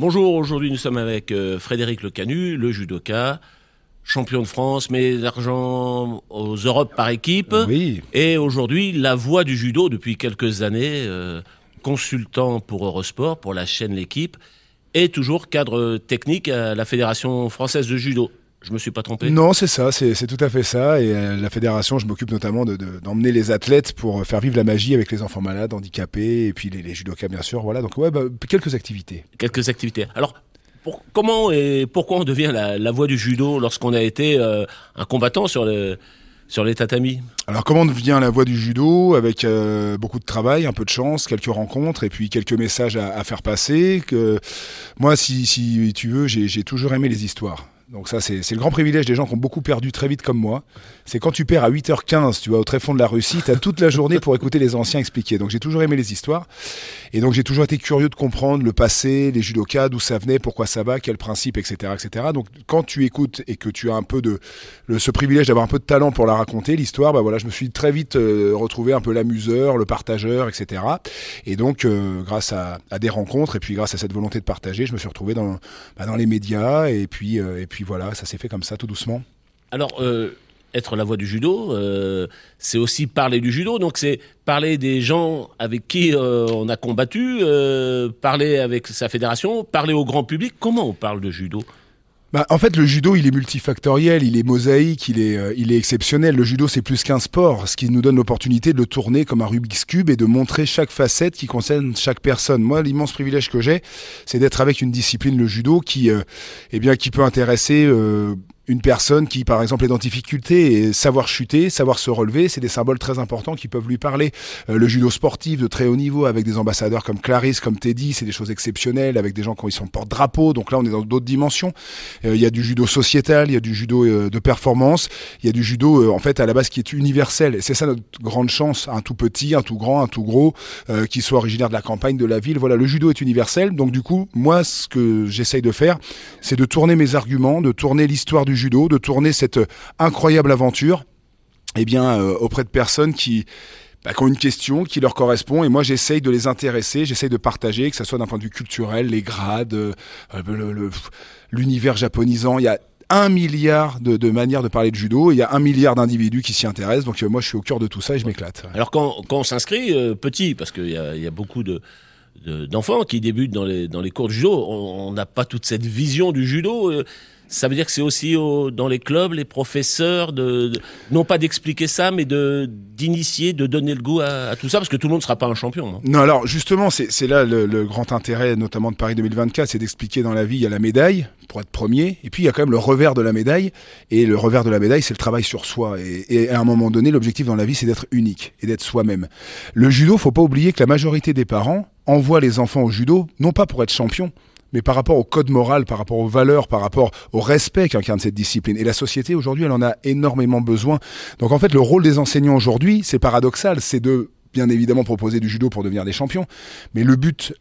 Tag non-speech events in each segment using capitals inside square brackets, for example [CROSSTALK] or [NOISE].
Bonjour, aujourd'hui nous sommes avec euh, Frédéric Lecanu, le judoka, champion de France, mais d'argent aux Europes par équipe. Oui. Et aujourd'hui, la voix du judo depuis quelques années, euh, consultant pour Eurosport, pour la chaîne L'équipe, et toujours cadre technique à la Fédération française de judo. Je me suis pas trompé Non, c'est ça, c'est tout à fait ça. Et euh, la fédération, je m'occupe notamment de- de- d'emmener les athlètes pour faire vivre la magie avec les enfants malades, handicapés, et puis les, les judokas, bien sûr. Voilà, donc ouais, bah, quelques activités. Quelques activités. Alors, pour- comment et pourquoi on devient la, la voix du judo lorsqu'on a été euh, un combattant sur, le, sur les tatamis? Alors comment devient la voie du judo? Avec euh, beaucoup de travail, un peu de chance, quelques rencontres et puis quelques messages à, à faire passer. Que moi, si, si tu veux, j'ai j'ai toujours aimé les histoires. Donc ça, c'est le grand privilège des gens qui ont beaucoup perdu très vite comme moi. C'est quand tu perds à 8h15, tu vois, au tréfonds de la Russie, tu as toute la journée pour écouter les anciens expliquer. Donc j'ai toujours aimé les histoires. Et donc j'ai toujours été curieux de comprendre le passé, les judokas, d'où ça venait, pourquoi ça va, quel principe, etc., etc. Donc quand tu écoutes et que tu as un peu de le, ce privilège d'avoir un peu de talent pour la raconter, l'histoire, bah voilà, je me suis très vite euh, retrouvé un peu l'amuseur, le partageur, etc. Et donc euh, grâce à, à des rencontres et puis grâce à cette volonté de partager, je me suis retrouvé dans bah, dans les médias et puis euh, et puis voilà, ça s'est fait comme ça tout doucement. Alors, euh, être la voix du judo, euh, c'est aussi parler du judo. Donc, c'est parler des gens avec qui euh, on a combattu, parler avec sa fédération, parler au grand public. Comment on parle de judo? Bah, en fait, le judo, il est multifactoriel, il est mosaïque, il est, euh, il est exceptionnel. Le judo, c'est plus qu'un sport, ce qui nous donne l'opportunité de le tourner comme un Rubik's Cube et de montrer chaque facette qui concerne chaque personne. Moi, l'immense privilège que j'ai, c'est d'être avec une discipline, le judo, qui, euh, eh bien, qui peut intéresser euh, une personne qui, par exemple, est dans difficulté et savoir chuter, savoir se relever, c'est des symboles très importants qui peuvent lui parler. Euh, le judo sportif de très haut niveau avec des ambassadeurs comme Clarisse, comme Teddy, c'est des choses exceptionnelles avec des gens qui sont porte-drapeau. Donc là, on est dans d'autres dimensions. Euh, Il y a du judo sociétal, il y a du judo euh, de performance, il y a du judo en fait à la base qui est universel. C'est ça notre grande chance, un tout petit, un tout grand, un tout gros, qui soit originaire de la campagne, de la ville. Voilà, le judo est universel. Donc du coup, moi, ce que j'essaye de faire, c'est de tourner mes arguments, de tourner l'histoire du judo, de tourner cette euh, incroyable aventure, eh bien, euh, auprès de personnes qui bah, ont une question qui leur correspond et moi j'essaye de les intéresser, j'essaye de partager, que ce soit d'un point de vue culturel, les grades, euh, l'univers japonisant. Il y a un milliard de, manières de parler de judo, il y a un milliard d'individus qui s'y intéressent, donc moi je suis au cœur de tout ça et je m'éclate. Alors, quand, on s'inscrit petit, parce qu'il y a, beaucoup de de- d'enfants qui débutent dans les, cours de judo, on n'a pas toute cette vision du judo. Ça veut dire que c'est aussi au- dans les clubs, les professeurs, de, non pas d'expliquer ça, mais de d'initier, de donner le goût à, tout ça, parce que tout le monde ne sera pas un champion. hein. Non, alors justement, c'est là le, le grand intérêt, notamment de Paris 2024, c'est d'expliquer dans la vie, il y a la médaille pour être premier, et puis il y a quand même le revers de la médaille, et le revers de la médaille, c'est le travail sur soi. Et, et à un moment donné, l'objectif dans la vie, c'est d'être unique et d'être soi-même. Le judo, faut pas oublier que la majorité des parents envoient les enfants au judo, non pas pour être champion, mais par rapport au code moral, par rapport aux valeurs, par rapport au respect qu'incarne cette discipline. Et la société aujourd'hui, elle en a énormément besoin. Donc en fait, le rôle des enseignants aujourd'hui, c'est paradoxal, c'est de bien évidemment proposer du judo pour devenir des champions, mais le but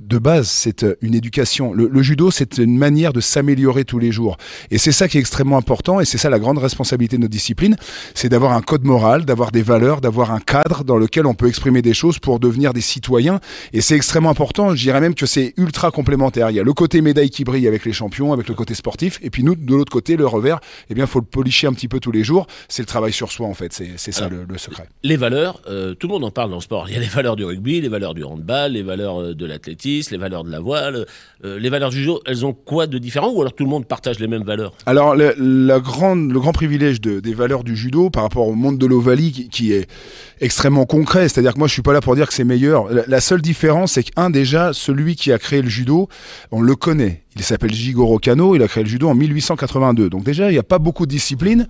de base, c'est euh, une éducation. Le, le judo, c'est une manière de s'améliorer tous les jours. Et c'est ça qui est extrêmement important, et c'est ça la grande responsabilité de notre discipline, c'est d'avoir un code moral, d'avoir des valeurs, d'avoir un cadre dans lequel on peut exprimer des choses pour devenir des citoyens. Et c'est extrêmement important, je dirais même que c'est ultra complémentaire. Il y a le côté médaille qui brille avec les champions, avec le côté sportif, et puis nous, de l'autre côté, le revers, eh bien, faut le policher un petit peu tous les jours. C'est le travail sur soi, en fait. C'est c'est ça le, le secret. Les valeurs, euh, tout le monde en parle dans le sport. Il y a les valeurs du rugby, les valeurs du handball, les valeurs euh, de l'athlétisme, les valeurs de la voile. Euh, les valeurs du judo, elles ont quoi de différent ou alors tout le monde partage les mêmes valeurs? Alors, le, le grand privilège de- des valeurs du judo par rapport au monde de l'Ovalie qui, qui est extrêmement concret, c'est-à-dire que moi je suis pas là pour dire que c'est meilleur. La, la seule différence, c'est qu'un déjà, celui qui a créé le judo, on le connaît. Il s'appelle Jigoro Kano, il a créé le judo en 1882. Donc déjà, il n'y a pas beaucoup de disciplines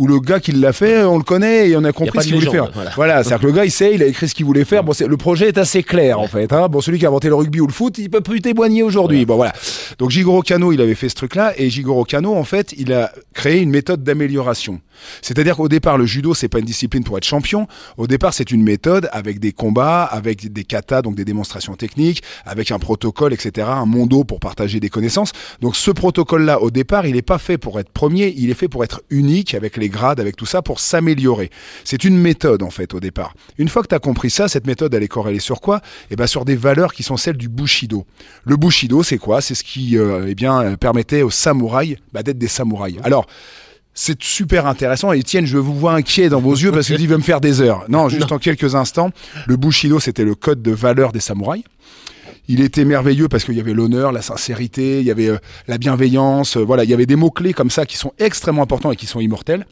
où le gars qui l'a fait, on le connaît et on a compris ce qu'il voulait faire. voilà. Voilà, c'est-à-dire que le gars, il sait, il a écrit ce qu'il voulait faire. Bon, le projet est assez clair en fait. Hein. Bon, celui qui a inventé le rugby ou le foot, il peut plus témoigner aujourd'hui. Bon, voilà. Donc Jigoro Kano, il avait fait ce truc-là, et Jigoro Kano, en fait, il a créé une méthode d'amélioration. C'est-à-dire qu'au départ, le judo, c'est pas une discipline pour être champion. Au départ, c'est une méthode avec des combats, avec des katas, donc des démonstrations techniques, avec un protocole, etc., un mondo pour partager des connaissances. Donc ce protocole-là, au départ, il n'est pas fait pour être premier, il est fait pour être unique, avec les grades, avec tout ça, pour s'améliorer. C'est une méthode, en fait, au départ. Une fois que tu as compris ça, cette méthode, elle est corrélée sur quoi? Eh ben, sur des valeurs qui sont celles du Bushido. Le Bushido, c'est quoi? C'est ce qui, euh, eh bien, permettait aux samouraïs bah, d'être des samouraïs. Alors, c'est super intéressant. Et Etienne, je vous vois inquiet dans vos yeux parce que il veut me faire des heures. Non, juste en quelques instants. Le Bushido, c'était le code de valeur des samouraïs. Il était merveilleux parce qu'il y avait l'honneur, la sincérité, il y avait euh, la bienveillance. Euh, voilà, il y avait des mots clés comme ça qui sont extrêmement importants et qui sont immortels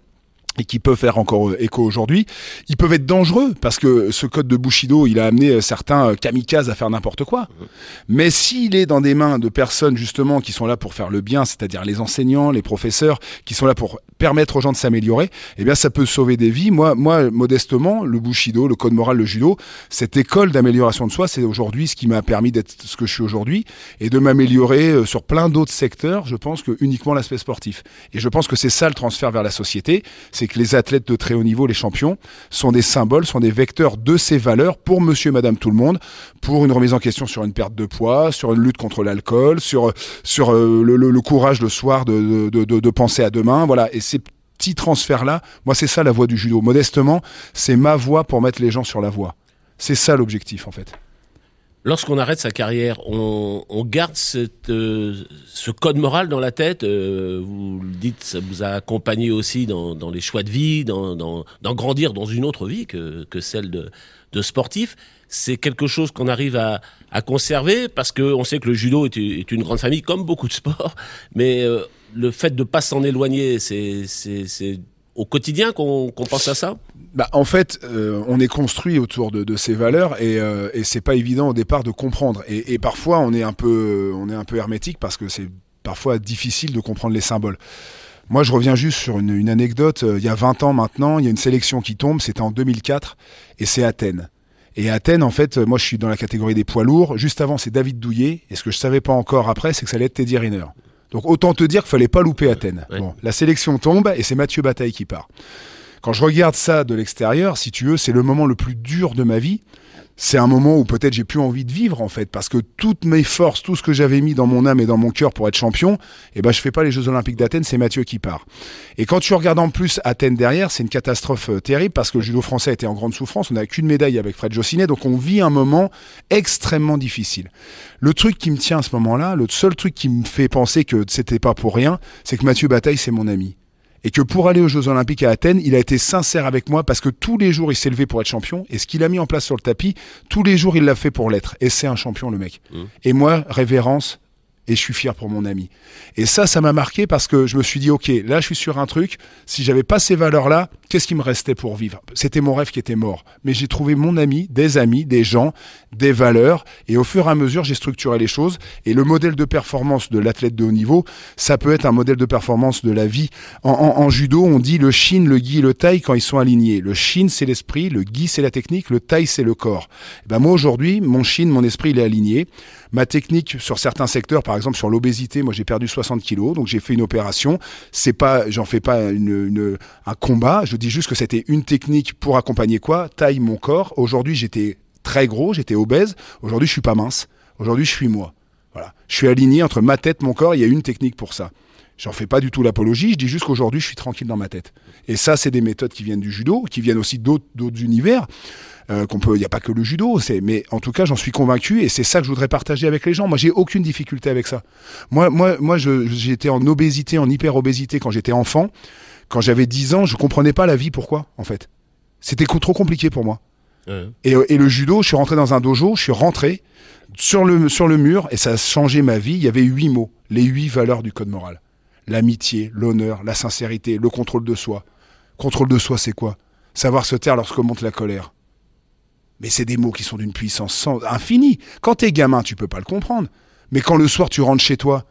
et qui peuvent faire encore euh, écho aujourd'hui. Ils peuvent être dangereux parce que ce code de Bushido, il a amené euh, certains euh, kamikazes à faire n'importe quoi. Mais s'il est dans des mains de personnes justement qui sont là pour faire le bien, c'est-à-dire les enseignants, les professeurs, qui sont là pour permettre aux gens de s'améliorer, eh bien ça peut sauver des vies. Moi, moi modestement, le Bushido, le code moral, le judo, cette école d'amélioration de soi, c'est aujourd'hui ce qui m'a permis d'être ce que je suis aujourd'hui et de m'améliorer sur plein d'autres secteurs. Je pense que uniquement l'aspect sportif. Et je pense que c'est ça le transfert vers la société, c'est que les athlètes de très haut niveau, les champions, sont des symboles, sont des vecteurs de ces valeurs pour monsieur, madame, tout le monde, pour une remise en question sur une perte de poids, sur une lutte contre l'alcool, sur, sur euh, le, courage le soir de, de, penser à demain. Voilà. Et ces petits transferts-là, moi, c'est ça la voie du judo. Modestement, c'est ma voie pour mettre les gens sur la voie. C'est ça l'objectif, en fait lorsqu'on arrête sa carrière, on, garde euh, ce code moral dans la tête. Euh, vous le dites, ça vous a accompagné aussi dans, les choix de vie, dans, grandir dans une autre vie que, celle de, sportif. C'est quelque chose qu'on arrive à, conserver parce qu'on sait que le judo est, une grande famille, comme beaucoup de sports. Mais euh, le fait de ne pas s'en éloigner, c'est au quotidien qu'on pense à ça? Bah, En fait, euh, on est construit autour de, ces valeurs et, euh, et c'est pas évident au départ de comprendre. Et, parfois, on est, un peu, on est un peu hermétique parce que c'est parfois difficile de comprendre les symboles. Moi, je reviens juste sur une, anecdote. Euh, il y a 20 ans maintenant, il y a une sélection qui tombe, c'était en 2004, et c'est Athènes. Et Athènes, en fait, moi, je suis dans la catégorie des poids lourds. Juste avant, c'est David Douillet. Et ce que je savais pas encore après, c'est que ça allait être Teddy Riner. Donc autant te dire qu'il fallait pas louper Athènes. Bon, la sélection tombe et c'est Mathieu Bataille qui part. Quand je regarde ça de l'extérieur, si tu veux, c'est le moment le plus dur de ma vie c'est un moment où peut-être j'ai plus envie de vivre en fait parce que toutes mes forces, tout ce que j'avais mis dans mon âme et dans mon cœur pour être champion, eh ben je fais pas les Jeux Olympiques d'Athènes, c'est Mathieu qui part. Et quand tu regardes en plus Athènes derrière, c'est une catastrophe euh, terrible parce que le judo français était en grande souffrance, on n'a qu'une médaille avec Fred Jossinet, donc on vit un moment extrêmement difficile. Le truc qui me tient à ce moment-là, le seul truc qui me fait penser que c'était pas pour rien, c'est que Mathieu Bataille c'est mon ami et que pour aller aux Jeux Olympiques à Athènes, il a été sincère avec moi parce que tous les jours il s'est levé pour être champion et ce qu'il a mis en place sur le tapis, tous les jours il l'a fait pour l'être. Et c'est un champion le mec. Mmh. Et moi, révérence, et je suis fier pour mon ami. Et ça, ça m'a marqué parce que je me suis dit, ok, là, je suis sur un truc. Si j'avais pas ces valeurs-là, qu'est-ce qui me restait pour vivre? C'était mon rêve qui était mort. Mais j'ai trouvé mon ami, des amis, des gens, des valeurs. Et au fur et à mesure, j'ai structuré les choses. Et le modèle de performance de l'athlète de haut niveau, ça peut être un modèle de performance de la vie. En, judo, on dit le shin, le gi, le taille quand ils sont alignés. Le shin, c'est l'esprit. Le gi, c'est la technique. Le taille, c'est le corps. Et ben moi, aujourd'hui, mon shin, mon esprit, il est aligné. Ma technique sur certains secteurs, par exemple sur l'obésité, moi j'ai perdu 60 kilos, donc j'ai fait une opération. C'est pas, j'en fais pas une, un combat. Dis juste que c'était une technique pour accompagner quoi? Taille mon corps. Aujourd'hui j'étais très gros, j'étais obèse. Aujourd'hui je suis pas mince. Aujourd'hui je suis moi. Voilà. Je suis aligné entre ma tête, mon corps. Il y a une technique pour ça. J'en fais pas du tout l'apologie, je dis juste qu'aujourd'hui je suis tranquille dans ma tête. Et ça, c'est des méthodes qui viennent du judo, qui viennent aussi d'autres univers. Euh, qu'on peut, il n'y a pas que le judo, c'est, mais en tout cas, j'en suis convaincu et c'est ça que je voudrais partager avec les gens. Moi, j'ai aucune difficulté avec ça. Moi, moi, moi, j'étais en obésité, en hyper-obésité quand j'étais enfant. Quand j'avais 10 ans, je comprenais pas la vie. Pourquoi, en fait? C'était trop compliqué pour moi. Et, et, le judo, je suis rentré dans un dojo, je suis rentré sur le, sur le mur et ça a changé ma vie. Il y avait huit mots, les huit valeurs du code moral. L'amitié, l'honneur, la sincérité, le contrôle de soi. Contrôle de soi, c'est quoi? Savoir se taire lorsque monte la colère. Mais c'est des mots qui sont d'une puissance infinie. Quand t'es gamin, tu peux pas le comprendre. Mais quand le soir tu rentres chez toi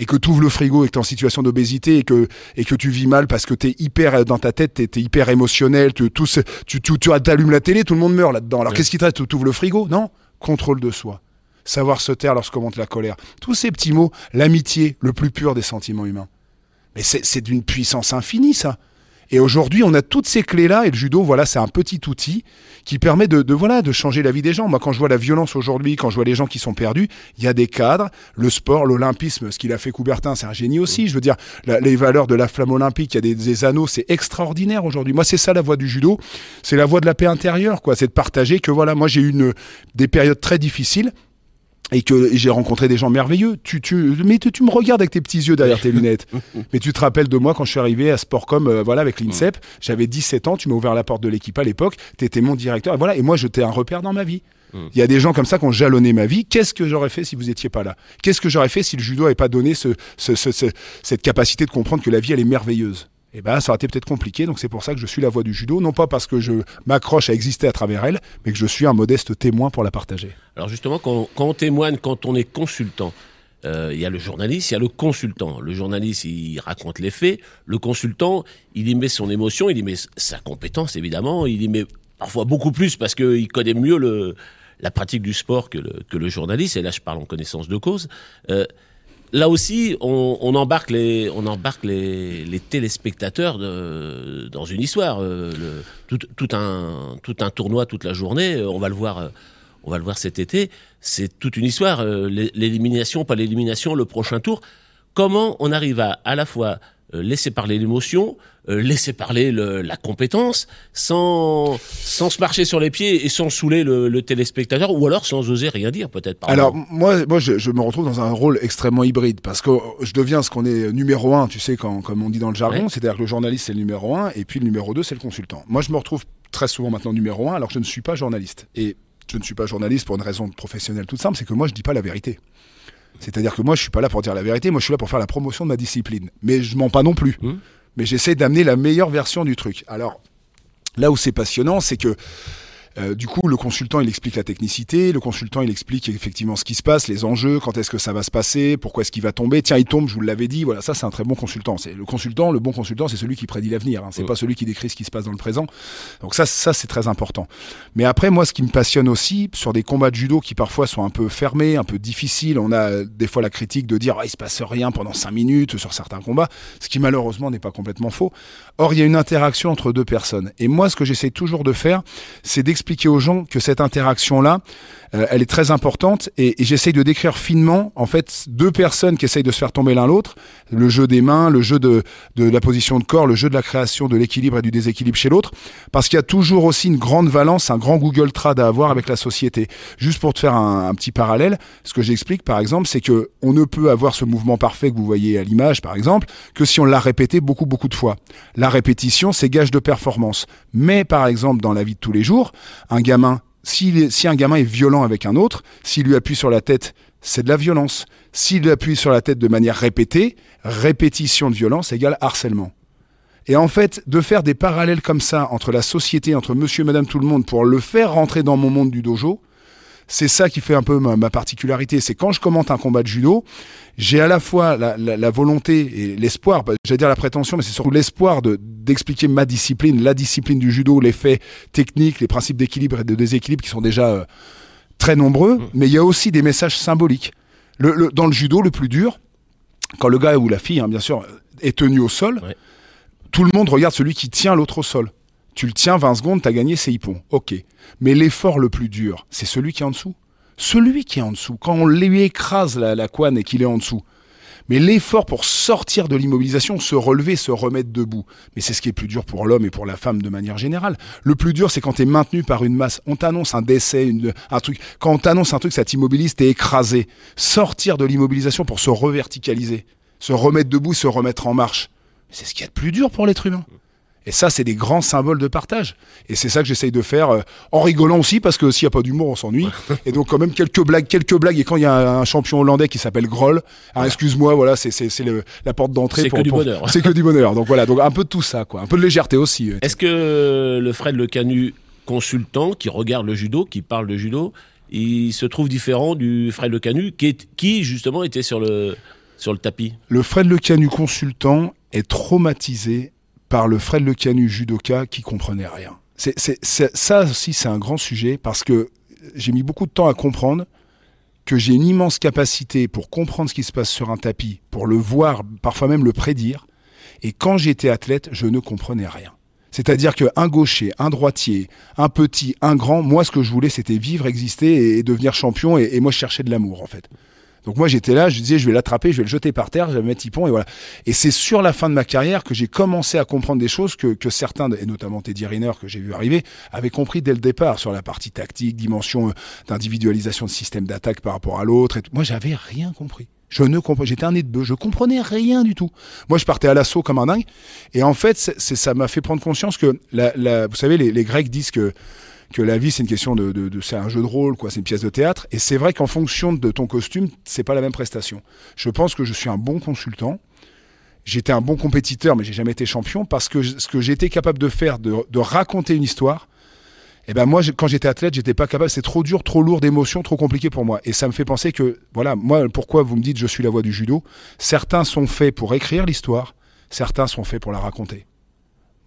et que tu ouvres le frigo et que tu es en situation d'obésité et que, et que tu vis mal parce que tu es hyper euh, dans ta tête, tu es, hyper émotionnel, tu, tout, tu, tu, tu allumes la télé, tout le monde meurt là-dedans. Alors qu'est-ce qui te reste Tu ouvres le frigo? Non Contrôle de soi. savoir se taire lorsqu'on monte la colère. Tous ces petits mots, l'amitié, le plus pur des sentiments humains. Mais c'est d'une puissance infinie, ça. Et aujourd'hui, on a toutes ces clés-là, et le judo, voilà, c'est un petit outil qui permet de, de, voilà, de changer la vie des gens. Moi, quand je vois la violence aujourd'hui, quand je vois les gens qui sont perdus, il y a des cadres, le sport, l'olympisme, ce qu'il a fait Coubertin, c'est un génie aussi. Je veux dire, les valeurs de la flamme olympique, il y a des, des anneaux, c'est extraordinaire aujourd'hui. Moi, c'est ça la voie du judo, c'est la voie de la paix intérieure, quoi. C'est de partager que voilà, moi, j'ai eu une, des périodes très difficiles et que j'ai rencontré des gens merveilleux. Tu, tu, mais tu, me regardes avec tes petits yeux derrière tes [LAUGHS] lunettes. mais tu te rappelles de moi quand je suis arrivé à Sportcom, euh, voilà, avec l'INSEP. J'avais 17 ans, tu m'as ouvert la porte de l'équipe à l'époque. Tu étais mon directeur. Et voilà, et moi, j'étais un repère dans ma vie. Il y a des gens comme ça qui ont jalonné ma vie. Qu'est-ce que j'aurais fait si vous étiez pas là? Qu'est-ce que j'aurais fait si le judo n'avait pas donné ce, ce, ce, cette capacité de comprendre que la vie, elle est merveilleuse? Eh ben, ça aurait été peut-être compliqué. Donc c'est pour ça que je suis la voix du judo, non pas parce que je m'accroche à exister à travers elle, mais que je suis un modeste témoin pour la partager. Alors justement, quand, on témoigne, quand on est consultant, euh, il y a le journaliste, il y a le consultant. Le journaliste, il raconte les faits. Le consultant, il y met son émotion, il y met sa compétence, évidemment. Il y met parfois beaucoup plus parce qu'il connaît mieux le, la pratique du sport que le, que le journaliste. Et là, je parle en connaissance de cause. Euh, là aussi, on, embarque les, on embarque les, téléspectateurs de, dans une histoire. Euh, tout, un, tout un tournoi toute la journée. Euh, on va le voir. Euh, on va le voir cet été. C'est toute une histoire. L'élimination, pas l'élimination, le prochain tour. Comment on arrive à à la fois laisser parler l'émotion, laisser parler le, la compétence, sans, sans se marcher sur les pieds et sans saouler le, le téléspectateur, ou alors sans oser rien dire peut-être. Alors moi, moi je, je, me retrouve dans un rôle extrêmement hybride, parce que je deviens ce qu'on est numéro un, tu sais, quand, comme on dit dans le jargon, c'est-à-dire que le journaliste c'est le numéro un, et puis le numéro deux c'est le consultant. Moi je me retrouve très souvent maintenant numéro un, alors que je ne suis pas journaliste. Et je ne suis pas journaliste pour une raison professionnelle toute simple, c'est que moi je dis pas la vérité. C'est-à-dire que moi, je suis pas là pour dire la vérité, moi, je suis là pour faire la promotion de ma discipline. Mais je mens pas non plus. Mmh. Mais j'essaie d'amener la meilleure version du truc. Alors, là où c'est passionnant, c'est que euh, du coup, le consultant, il explique la technicité, le consultant, il explique effectivement ce qui se passe, les enjeux, quand est-ce que ça va se passer, pourquoi est-ce qu'il va tomber. Tiens, il tombe, je vous l'avais dit. Voilà, ça, c'est un très bon consultant. C'est le consultant, le bon consultant, c'est celui qui prédit l'avenir. Hein. C'est pas celui qui décrit ce qui se passe dans le présent. Donc ça, ça, c'est très important. Mais après, moi, ce qui me passionne aussi sur des combats de judo qui parfois sont un peu fermés, un peu difficiles, on a euh, des fois la critique de dire ah, il se passe rien pendant cinq minutes sur certains combats, ce qui malheureusement n'est pas complètement faux. Or, il y a une interaction entre deux personnes. Et moi, ce que j'essaie toujours de faire, c'est d'expliquer aux gens que cette interaction-là, euh, elle est très importante et, et j'essaye de décrire finement en fait deux personnes qui essayent de se faire tomber l'un l'autre, le jeu des mains, le jeu de, de la position de corps, le jeu de la création de l'équilibre et du déséquilibre chez l'autre, parce qu'il y a toujours aussi une grande valence, un grand Google Trad à avoir avec la société. Juste pour te faire un, un petit parallèle, ce que j'explique par exemple, c'est que on ne peut avoir ce mouvement parfait que vous voyez à l'image par exemple que si on l'a répété beaucoup beaucoup de fois. La répétition, c'est gage de performance. Mais par exemple dans la vie de tous les jours, un gamin si, un gamin est violent avec un autre, s'il lui appuie sur la tête, c'est de la violence. S'il lui appuie sur la tête de manière répétée, répétition de violence égale harcèlement. Et en fait, de faire des parallèles comme ça entre la société, entre monsieur et madame tout le monde, pour le faire rentrer dans mon monde du dojo, c'est ça qui fait un peu ma, particularité. C'est quand je commente un combat de judo, j'ai à la fois la, volonté et l'espoir, bah, j'allais dire la prétention, mais c'est surtout l'espoir de d'expliquer ma discipline, la discipline du judo, les faits techniques, les principes d'équilibre et de déséquilibre qui sont déjà euh, très nombreux. Mm. Mais il y a aussi des messages symboliques. Le, dans le judo, le plus dur, quand le gars ou la fille, hein, bien sûr, est tenu au sol, tout le monde regarde celui qui tient l'autre au sol. Tu le tiens 20 secondes, t'as gagné, c'est hippon. Ok. Mais l'effort le plus dur, c'est celui qui est en dessous. Celui qui est en dessous. Quand on lui écrase la, la couane et qu'il est en dessous. Mais l'effort pour sortir de l'immobilisation, se relever, se remettre debout. Mais c'est ce qui est plus dur pour l'homme et pour la femme de manière générale. Le plus dur, c'est quand tu es maintenu par une masse. On t'annonce un décès, un truc. Quand on t'annonce un truc, ça t'immobilise, t'es écrasé. Sortir de l'immobilisation pour se reverticaliser. Se remettre debout, se remettre en marche. C'est ce qui est le plus dur pour l'être humain. Et ça, c'est des grands symboles de partage. Et c'est ça que j'essaye de faire euh, en rigolant aussi, parce que s'il n'y a pas d'humour, on s'ennuie. et donc, quand même, quelques blagues, quelques blagues. Et quand il y a un, champion hollandais qui s'appelle Groll, ah, excuse-moi, voilà, c'est, c'est, c'est la porte d'entrée. C'est que du bonheur. C'est que du bonheur. Donc voilà, donc un peu de tout ça, quoi. Un peu de légèreté aussi. Est-ce que le Fred Le Canu, consultant, qui regarde le judo, qui parle de judo, il se trouve différent du Fred Le Canu, qui, est, qui justement était sur le, sur le tapis? Le Fred Le Canu consultant est traumatisé par le Fred Le Canu judoka qui comprenait rien. C'est, ça aussi, c'est un grand sujet parce que j'ai mis beaucoup de temps à comprendre que j'ai une immense capacité pour comprendre ce qui se passe sur un tapis, pour le voir, parfois même le prédire. Et quand j'étais athlète, je ne comprenais rien. C'est-à-dire qu'un gaucher, un droitier, un petit, un grand, moi ce que je voulais c'était vivre, exister et, devenir champion et, et moi je cherchais de l'amour en fait. Donc moi j'étais là, je disais je vais l'attraper, je vais le jeter par terre, je vais le mettre Ypon et voilà. Et c'est sur la fin de ma carrière que j'ai commencé à comprendre des choses que, que certains, et notamment Teddy Riner que j'ai vu arriver, avaient compris dès le départ sur la partie tactique, dimension euh, d'individualisation de système d'attaque par rapport à l'autre. Moi j'avais rien compris. Je ne comprenais, j'étais un nez de bœuf, je comprenais rien du tout. Moi, je partais à l'assaut comme un dingue. Et en fait, ça m'a fait prendre conscience que, vous savez, les Grecs disent que que la vie c'est une question de, de, de c'est un jeu de rôle quoi, c'est une pièce de théâtre et c'est vrai qu'en fonction de ton costume, c'est pas la même prestation. Je pense que je suis un bon consultant. J'étais un bon compétiteur, mais j'ai jamais été champion parce que ce que j'étais capable de faire, de, raconter une histoire, et eh ben moi, quand j'étais athlète, j'étais pas capable. C'est trop dur, trop lourd d'émotions, trop compliqué pour moi. Et ça me fait penser que, voilà, moi, pourquoi vous me dites je suis la voix du judo? Certains sont faits pour écrire l'histoire, certains sont faits pour la raconter.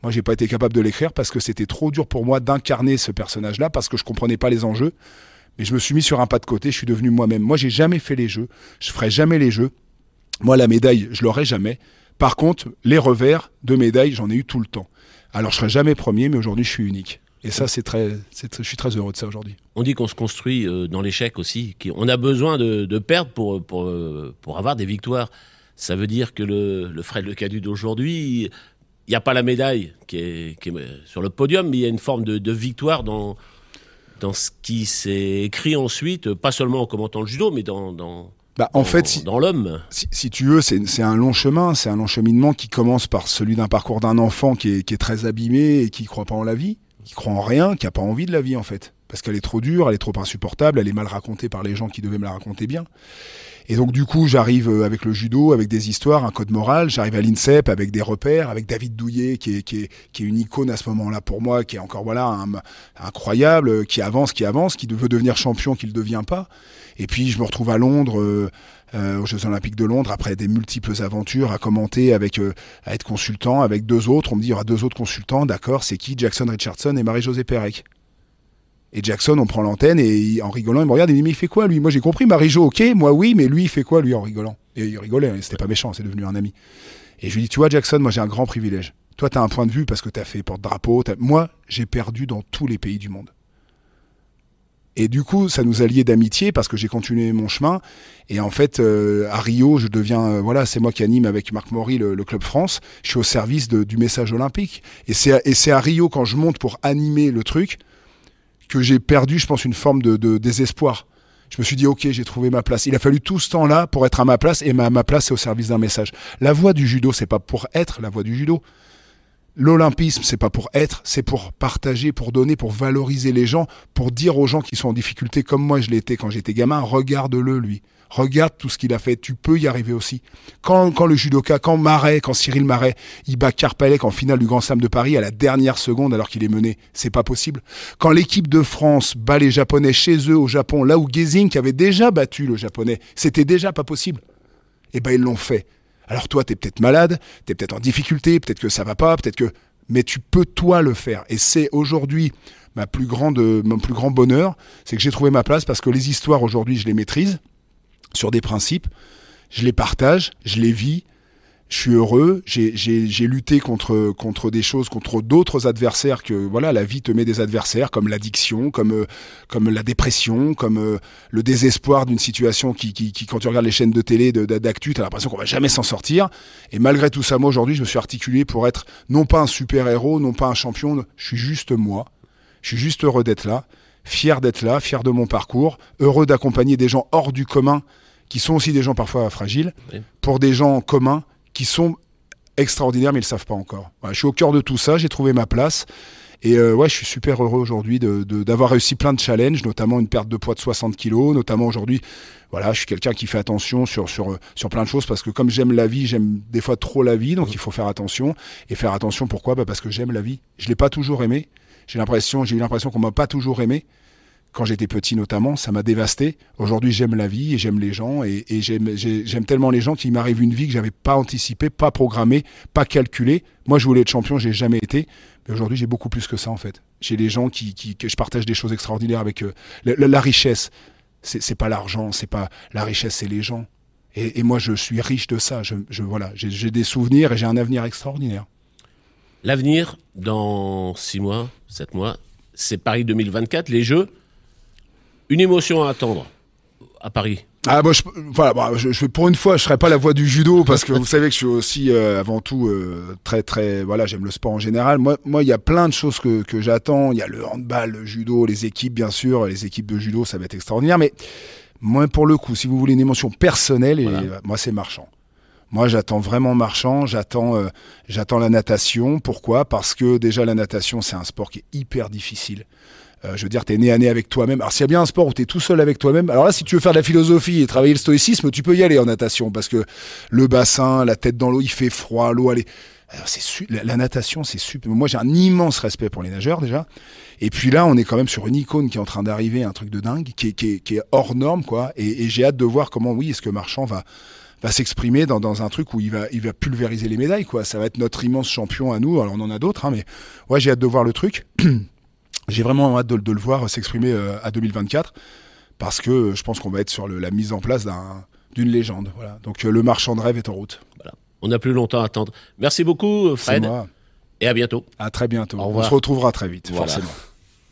Moi, j'ai pas été capable de l'écrire parce que c'était trop dur pour moi d'incarner ce personnage-là, parce que je comprenais pas les enjeux. Mais je me suis mis sur un pas de côté, je suis devenu moi-même. Moi, j'ai jamais fait les jeux, je ferai jamais les jeux. Moi, la médaille, je l'aurai jamais. Par contre, les revers de médaille, j'en ai eu tout le temps. Alors, je serai jamais premier, mais aujourd'hui, je suis unique. Et ça, c'est très, je suis très heureux de ça aujourd'hui. On dit qu'on se construit euh, dans l'échec aussi. On a besoin de, perdre pour, pour, euh, pour avoir des victoires. Ça veut dire que le, le Fred d'aujourd'hui, il n'y a pas la médaille qui est, qui est, sur le podium, mais il y a une forme de, de victoire dans, dans ce qui s'est écrit ensuite, pas seulement en commentant le judo, mais dans, dans, bah, en dans, fait, si, dans l'homme. Si, si, tu veux, c'est un long chemin, c'est un long cheminement qui commence par celui d'un parcours d'un enfant qui est, qui est très abîmé et qui croit pas en la vie, qui croit en rien, qui a pas envie de la vie en fait, parce qu'elle est trop dure, elle est trop insupportable, elle est mal racontée par les gens qui devaient me la raconter bien. Et donc du coup, j'arrive euh, avec le judo, avec des histoires, un code moral. J'arrive à l'INSEP avec des repères, avec David Douillet qui est, qui est, une icône à ce moment-là pour moi, qui est encore voilà incroyable, qui avance, qui avance, qui veut devenir champion, qui le devient pas. Et puis je me retrouve à Londres. Euh, euh, aux Jeux Olympiques de Londres après des multiples aventures à commenter avec euh, à être consultant avec deux autres on me dit il y aura deux autres consultants d'accord c'est qui? Jackson Richardson et Marie-Josée Pérec et Jackson, on prend l'antenne et en rigolant, il me regarde et il dit mais il fait quoi lui? Moi j'ai compris, Marie-Jo, ok, moi oui, mais lui il fait quoi lui en rigolant? Et il rigolait, hein, c'était pas méchant, c'est devenu un ami. Et je lui dis tu vois Jackson, moi j'ai un grand privilège. Toi t'as un point de vue parce que t'as fait porte-drapeau. Moi j'ai perdu dans tous les pays du monde. Et du coup, ça nous a liés d'amitié parce que j'ai continué mon chemin. Et en fait, euh, à Rio, je deviens, euh, voilà, c'est moi qui anime avec Marc Maury le, Club France. Je suis au service du message olympique. Et c'est à Rio quand je monte pour animer le truc que j'ai perdu, je pense, une forme de, désespoir. Je me suis dit, ok, j'ai trouvé ma place. Il a fallu tout ce temps-là pour être à ma place, et ma, ma place, c'est au service d'un message. La voie du judo, c'est pas pour être la voie du judo. L'olympisme, c'est pas pour être, c'est pour partager, pour donner, pour valoriser les gens, pour dire aux gens qui sont en difficulté, comme moi je l'étais quand j'étais gamin, regarde-le lui. Regarde tout ce qu'il a fait, tu peux y arriver aussi. Quand, quand le judoka, quand Marais, quand Cyril Marais, il bat Karpalek en finale du Grand Slam de Paris à la dernière seconde alors qu'il est mené, c'est pas possible. Quand l'équipe de France bat les Japonais chez eux au Japon, là où Gezing avait déjà battu le Japonais, c'était déjà pas possible. Eh ben ils l'ont fait. Alors toi, t'es peut-être malade, t'es peut-être en difficulté, peut-être que ça va pas, peut-être que, mais tu peux toi le faire. Et c'est aujourd'hui ma plus grande, mon plus grand bonheur, c'est que j'ai trouvé ma place parce que les histoires aujourd'hui, je les maîtrise sur des principes, je les partage, je les vis, je suis heureux, j'ai lutté contre, contre des choses, contre d'autres adversaires que voilà, la vie te met des adversaires comme l'addiction, comme, euh, comme la dépression, comme euh, le désespoir d'une situation qui, qui, quand tu regardes les chaînes de télé d'actu, tu as l'impression qu'on va jamais s'en sortir. Et malgré tout ça, moi aujourd'hui, je me suis articulé pour être non pas un super-héros, non pas un champion, je suis juste moi. Je suis juste heureux d'être là, fier d'être là, fier de mon parcours, heureux d'accompagner des gens hors du commun qui sont aussi des gens parfois fragiles, oui. pour des gens communs qui sont extraordinaires mais ils le savent pas encore. Voilà, je suis au cœur de tout ça, j'ai trouvé ma place. Et euh, ouais, je suis super heureux aujourd'hui d'avoir de, réussi plein de challenges, notamment une perte de poids de 60 kilos, notamment aujourd'hui, voilà, je suis quelqu'un qui fait attention sur, sur, sur plein de choses parce que comme j'aime la vie, j'aime des fois trop la vie, donc il faut faire attention. Et faire attention, pourquoi? Bah Parce que j'aime la vie. Je l'ai pas toujours aimé. J'ai l'impression, j'ai eu l'impression qu'on m'a pas toujours aimé quand j'étais petit notamment, ça m'a dévasté. Aujourd'hui, j'aime la vie et j'aime les gens et, j'aime tellement les gens qu'il m'arrive une vie que j'avais pas anticipée, pas programmée, pas calculée. Moi, je voulais être champion, j'ai jamais été. Mais aujourd'hui, j'ai beaucoup plus que ça en fait. J'ai les gens qui, qui, que je partage des choses extraordinaires avec eux. La, la, la richesse. C'est pas l'argent, c'est pas la richesse, c'est les gens. Et, moi, je suis riche de ça. Je voilà, j'ai des souvenirs et j'ai un avenir extraordinaire. L'avenir, dans six mois, sept mois, c'est Paris 2024, les Jeux. Une émotion à attendre à Paris ah moi, je, voilà, bah, je, je, pour une fois, je serais pas la voix du judo parce que vous savez que je suis aussi euh, avant tout euh, très très voilà, j'aime le sport en général. Moi, moi, il y a plein de choses que, que j'attends. Il y a le handball, le judo, les équipes bien sûr, les équipes de judo, ça va être extraordinaire. Mais moi, pour le coup, si vous voulez une émotion personnelle, et moi, c'est marchand. Moi, j'attends vraiment marchand. J'attends, euh, j'attends la natation. Pourquoi? Parce que déjà la natation, c'est un sport qui est hyper difficile. Euh, je veux dire, t'es né à nez avec toi-même. Alors, s'il y a bien un sport où t'es tout seul avec toi-même, alors là, si tu veux faire de la philosophie et travailler le stoïcisme, tu peux y aller en natation parce que le bassin, la tête dans l'eau, il fait froid, l'eau, elle est. c'est la, natation, c'est super. Moi, j'ai un immense respect pour les nageurs déjà. Et puis là, on est quand même sur une icône qui est en train d'arriver, un truc de dingue, qui est, qui est, qui est hors norme, quoi. Et, et j'ai hâte de voir comment, oui, est-ce que Marchand va va s'exprimer dans, dans un truc où il va il va pulvériser les médailles, quoi. Ça va être notre immense champion à nous. Alors on en a d'autres, hein, mais ouais, j'ai hâte de voir le truc. [CLEARS THROAT] J'ai vraiment hâte de, le voir s'exprimer euh, à 2024 parce que je pense qu'on va être sur la mise en place d'une légende. Voilà. Donc euh, le marchand de rêve est en route. Voilà. On n'a plus longtemps à attendre. Merci beaucoup, Fred. Et à bientôt. À très bientôt. On se retrouvera très vite, forcément.